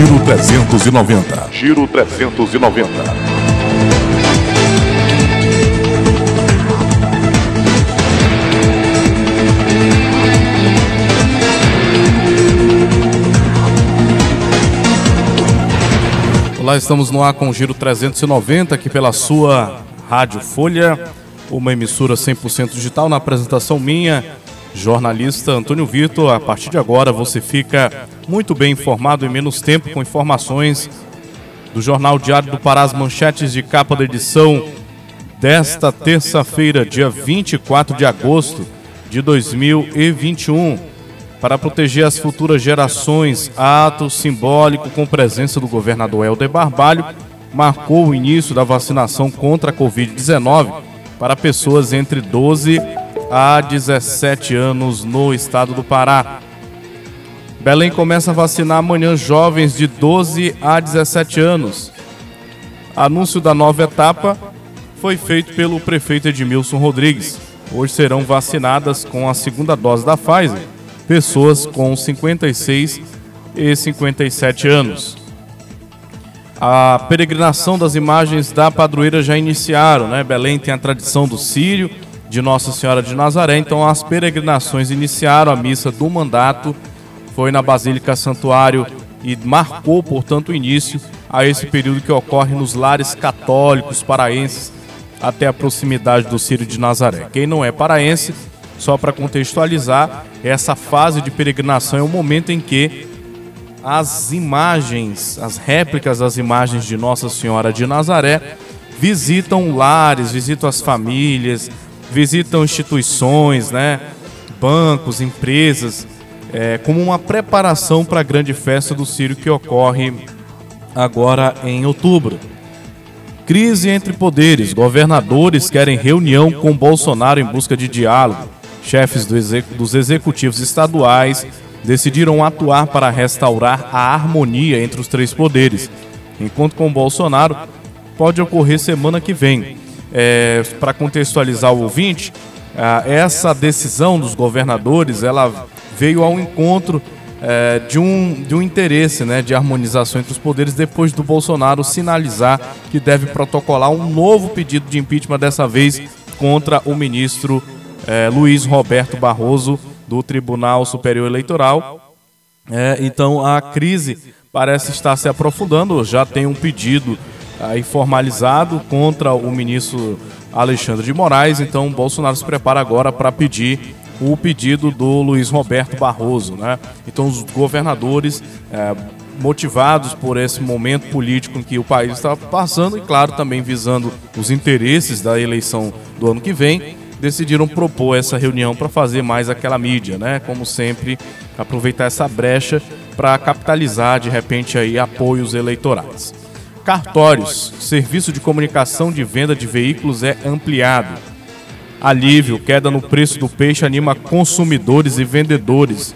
Giro 390. Giro 390. Olá, estamos no ar com o Giro 390 aqui pela sua Rádio Folha, uma emissora 100% digital na apresentação minha, jornalista Antônio Vitor. A partir de agora você fica muito bem informado em menos tempo com informações do Jornal Diário do Pará, as manchetes de capa da edição desta terça-feira, dia 24 de agosto de 2021 para proteger as futuras gerações, ato simbólico com presença do governador Helder Barbalho marcou o início da vacinação contra a Covid-19 para pessoas entre 12 a 17 anos no estado do Pará. Belém começa a vacinar amanhã jovens de 12 a 17 anos. Anúncio da nova etapa foi feito pelo prefeito Edmilson Rodrigues. Hoje serão vacinadas com a segunda dose da Pfizer pessoas com 56 e 57 anos. A peregrinação das imagens da padroeira já iniciaram, né? Belém tem a tradição do Sírio, de Nossa Senhora de Nazaré, então as peregrinações iniciaram, a missa do mandato foi na Basílica Santuário e marcou, portanto, o início a esse período que ocorre nos lares católicos paraenses até a proximidade do Sírio de Nazaré. Quem não é paraense só para contextualizar, essa fase de peregrinação é o momento em que as imagens, as réplicas das imagens de Nossa Senhora de Nazaré visitam lares, visitam as famílias, visitam instituições, né, bancos, empresas, é, como uma preparação para a grande festa do Círio que ocorre agora em outubro. Crise entre poderes. Governadores querem reunião com Bolsonaro em busca de diálogo chefes do exec dos executivos estaduais decidiram atuar para restaurar a harmonia entre os três poderes. Enquanto com Bolsonaro, pode ocorrer semana que vem. É, para contextualizar o ouvinte, essa decisão dos governadores ela veio ao encontro é, de, um, de um interesse né, de harmonização entre os poderes depois do Bolsonaro sinalizar que deve protocolar um novo pedido de impeachment, dessa vez contra o ministro é, Luiz Roberto Barroso, do Tribunal Superior Eleitoral. É, então a crise parece estar se aprofundando, já tem um pedido aí formalizado contra o ministro Alexandre de Moraes, então Bolsonaro se prepara agora para pedir o pedido do Luiz Roberto Barroso. Né? Então os governadores, é, motivados por esse momento político em que o país está passando e, claro, também visando os interesses da eleição do ano que vem, decidiram propor essa reunião para fazer mais aquela mídia, né? Como sempre, aproveitar essa brecha para capitalizar de repente aí apoios eleitorais. Cartórios, serviço de comunicação de venda de veículos é ampliado. Alívio, queda no preço do peixe anima consumidores e vendedores.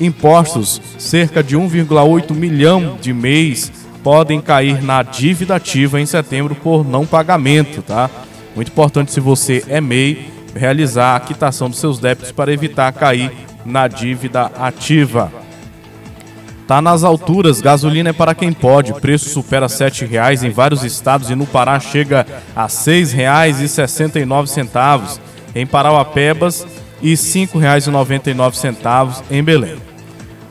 Impostos, cerca de 1,8 milhão de mês podem cair na dívida ativa em setembro por não pagamento, tá? Muito importante se você é MEI, realizar a quitação dos seus débitos para evitar cair na dívida ativa. Tá nas alturas, gasolina é para quem pode. Preço supera R$ 7,00 em vários estados e no Pará chega a R$ 6,69 em Parauapebas e R$ 5,99 em Belém.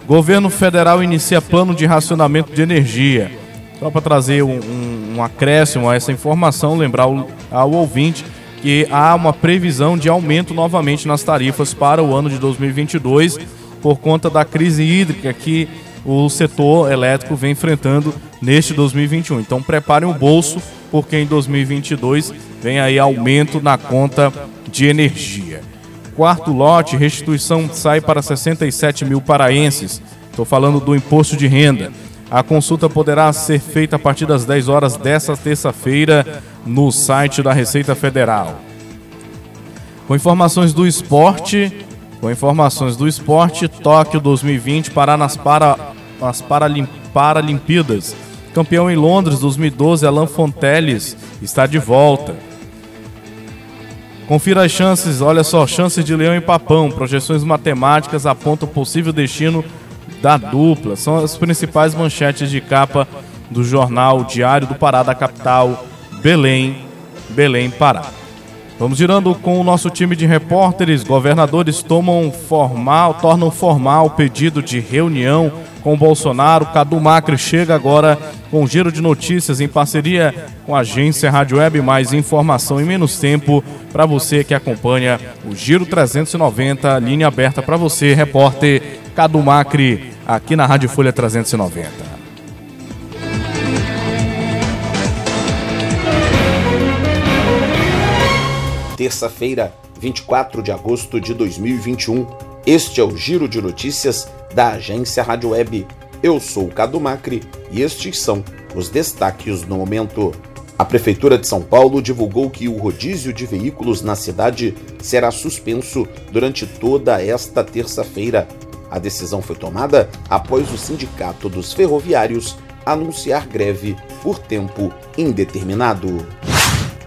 Governo federal inicia plano de racionamento de energia. Só para trazer um, um, um acréscimo a essa informação, lembrar ao, ao ouvinte que há uma previsão de aumento novamente nas tarifas para o ano de 2022 por conta da crise hídrica que o setor elétrico vem enfrentando neste 2021. Então preparem o bolso porque em 2022 vem aí aumento na conta de energia. Quarto lote, restituição sai para 67 mil paraenses. Estou falando do imposto de renda. A consulta poderá ser feita a partir das 10 horas desta terça-feira no site da Receita Federal. Com informações do esporte, com informações do esporte, Tóquio 2020 Pará nas para as Paralim, Paralimpíadas. Campeão em Londres 2012, Alain Fonteles está de volta. Confira as chances, olha só, chances de Leão e Papão. Projeções matemáticas apontam possível destino da dupla. São as principais manchetes de capa do jornal Diário do Pará da capital, Belém, Belém, Pará. Vamos girando com o nosso time de repórteres. Governadores tomam formal, tornam formal o pedido de reunião com Bolsonaro. Cadu Macri chega agora com um giro de notícias em parceria com a agência Rádio Web. Mais informação em menos tempo para você que acompanha o Giro 390, linha aberta para você, repórter Cadu Macri, aqui na Rádio Folha 390. terça-feira, 24 de agosto de 2021. Este é o Giro de Notícias da agência Rádio Web. Eu sou o Cado Macri e estes são os destaques no momento. A Prefeitura de São Paulo divulgou que o rodízio de veículos na cidade será suspenso durante toda esta terça-feira. A decisão foi tomada após o Sindicato dos Ferroviários anunciar greve por tempo indeterminado.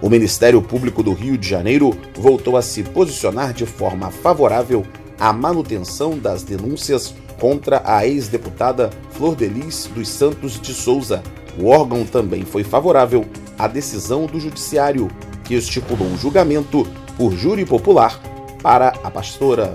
O Ministério Público do Rio de Janeiro voltou a se posicionar de forma favorável à manutenção das denúncias contra a ex-deputada Flor Delis dos Santos de Souza. O órgão também foi favorável à decisão do Judiciário, que estipulou um julgamento por júri popular para a pastora.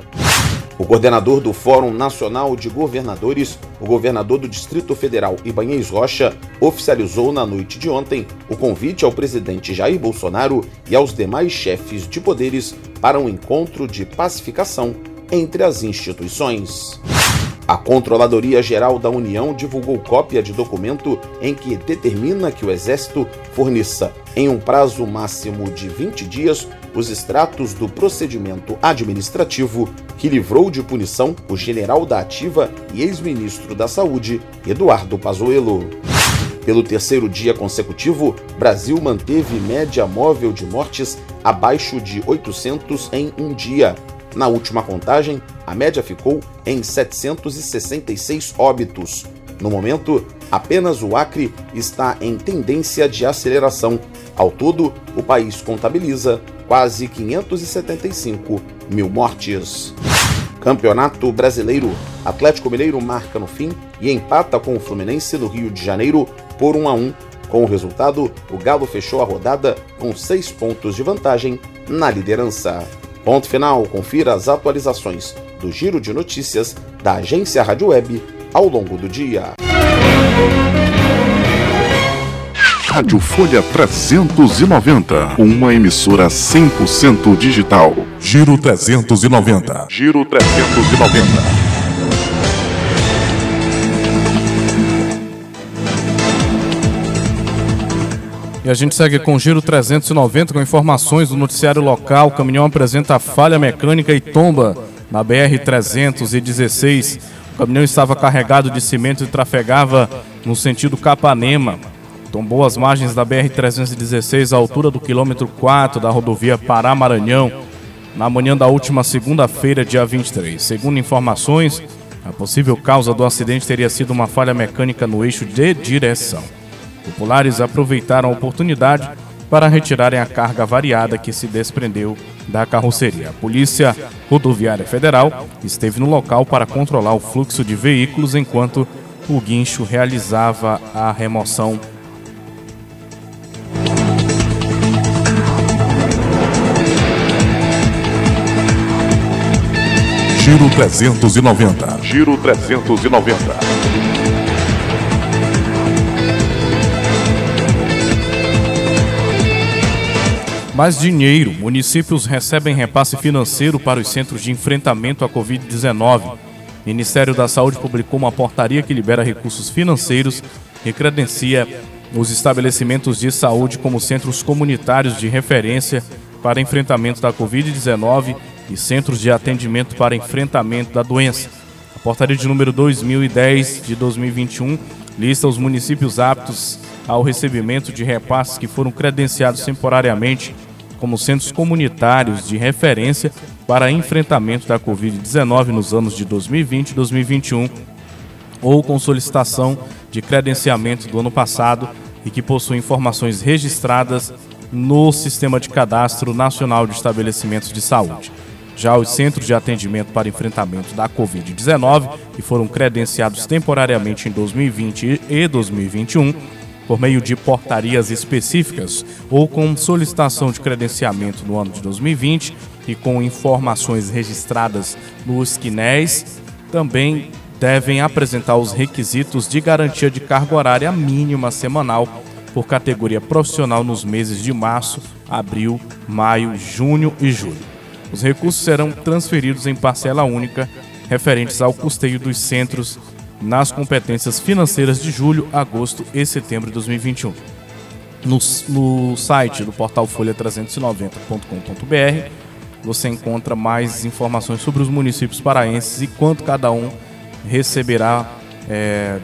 O coordenador do Fórum Nacional de Governadores, o governador do Distrito Federal Ibanez Rocha, oficializou na noite de ontem o convite ao presidente Jair Bolsonaro e aos demais chefes de poderes para um encontro de pacificação entre as instituições. A Controladoria Geral da União divulgou cópia de documento em que determina que o Exército forneça, em um prazo máximo de 20 dias, os extratos do procedimento administrativo que livrou de punição o general da Ativa e ex-ministro da Saúde, Eduardo Pazuello. Pelo terceiro dia consecutivo, Brasil manteve média móvel de mortes abaixo de 800 em um dia. Na última contagem, a média ficou em 766 óbitos. No momento, apenas o Acre está em tendência de aceleração. Ao todo, o país contabiliza quase 575 mil mortes. Campeonato Brasileiro. Atlético Mineiro marca no fim e empata com o Fluminense no Rio de Janeiro por 1 a 1. Com o resultado, o Galo fechou a rodada com seis pontos de vantagem na liderança. Ponto final, confira as atualizações do Giro de Notícias da agência Rádio Web ao longo do dia. Rádio Folha 390, uma emissora 100% digital. Giro 390. Giro 390. E a gente segue com Giro 390 com informações do noticiário local. O caminhão apresenta falha mecânica e tomba na BR-316. O caminhão estava carregado de cimento e trafegava no sentido Capanema. Tombou as margens da BR-316 à altura do quilômetro 4 da rodovia Pará-Maranhão, na manhã da última segunda-feira, dia 23. Segundo informações, a possível causa do acidente teria sido uma falha mecânica no eixo de direção. Populares aproveitaram a oportunidade para retirarem a carga variada que se desprendeu da carroceria. A Polícia Rodoviária Federal esteve no local para controlar o fluxo de veículos enquanto o guincho realizava a remoção Giro 390. Giro 390. Mais dinheiro. Municípios recebem repasse financeiro para os centros de enfrentamento à Covid-19. Ministério da Saúde publicou uma portaria que libera recursos financeiros e credencia os estabelecimentos de saúde como centros comunitários de referência para enfrentamento da Covid-19 e Centros de Atendimento para Enfrentamento da Doença. A portaria de número 2010 de 2021 lista os municípios aptos ao recebimento de repasses que foram credenciados temporariamente como centros comunitários de referência para enfrentamento da Covid-19 nos anos de 2020 e 2021 ou com solicitação de credenciamento do ano passado e que possuem informações registradas no Sistema de Cadastro Nacional de Estabelecimentos de Saúde. Já os centros de atendimento para enfrentamento da Covid-19, que foram credenciados temporariamente em 2020 e 2021, por meio de portarias específicas ou com solicitação de credenciamento no ano de 2020 e com informações registradas nos QNES, também devem apresentar os requisitos de garantia de carga horária mínima semanal por categoria profissional nos meses de março, abril, maio, junho e julho. Os recursos serão transferidos em parcela única referentes ao custeio dos centros nas competências financeiras de julho, agosto e setembro de 2021. No, no site do portal folha390.com.br você encontra mais informações sobre os municípios paraenses e quanto cada um receberá é,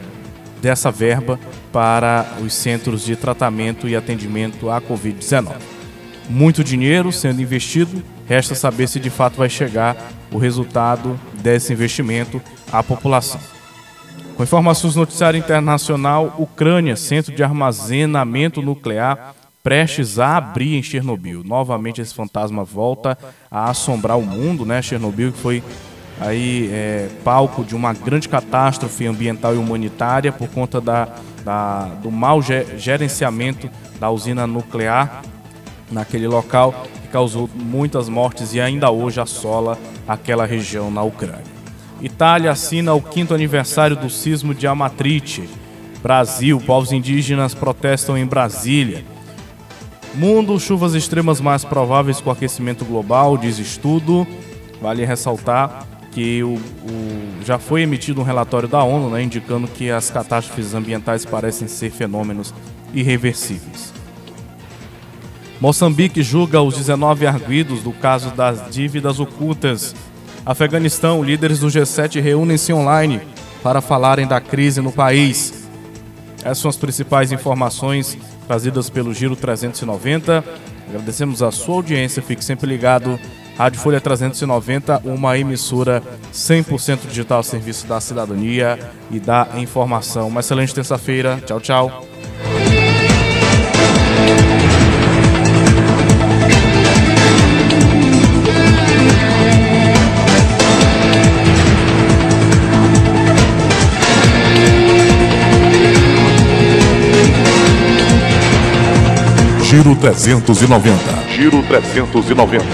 dessa verba para os centros de tratamento e atendimento à Covid-19. Muito dinheiro sendo investido, resta saber se de fato vai chegar o resultado desse investimento à população. Com informações do noticiário internacional, Ucrânia, centro de armazenamento nuclear, prestes a abrir em Chernobyl. Novamente esse fantasma volta a assombrar o mundo, né? Chernobyl que foi aí é, palco de uma grande catástrofe ambiental e humanitária por conta da, da do mau gerenciamento da usina nuclear naquele local que causou muitas mortes e ainda hoje assola aquela região na Ucrânia. Itália assina o quinto aniversário do sismo de Amatrice. Brasil, povos indígenas protestam em Brasília. Mundo, chuvas extremas mais prováveis com aquecimento global, diz estudo. Vale ressaltar que o, o, já foi emitido um relatório da ONU né, indicando que as catástrofes ambientais parecem ser fenômenos irreversíveis. Moçambique julga os 19 arguidos do caso das dívidas ocultas Afeganistão, líderes do G7 reúnem-se online para falarem da crise no país. Essas são as principais informações trazidas pelo Giro 390. Agradecemos a sua audiência, fique sempre ligado. Rádio Folha 390, uma emissora 100% digital serviço da cidadania e da informação. Uma excelente terça-feira. Tchau, tchau. Giro 390. Giro 390.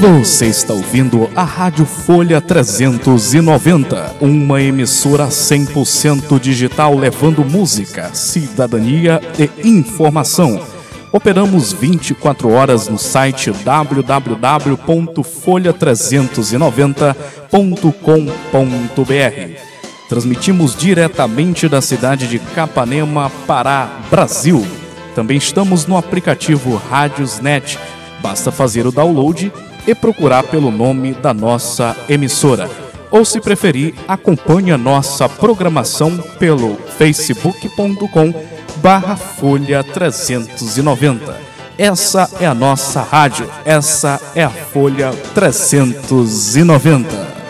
Você está ouvindo a Rádio Folha 390, uma emissora 100% digital levando música, cidadania e informação Operamos 24 horas no site www.folha390.com.br. Transmitimos diretamente da cidade de Capanema, Pará, Brasil. Também estamos no aplicativo Rádiosnet. Basta fazer o download e procurar pelo nome da nossa emissora. Ou, se preferir, acompanhe a nossa programação pelo facebook.com barra Folha 390. Essa é a nossa rádio, essa é a Folha 390.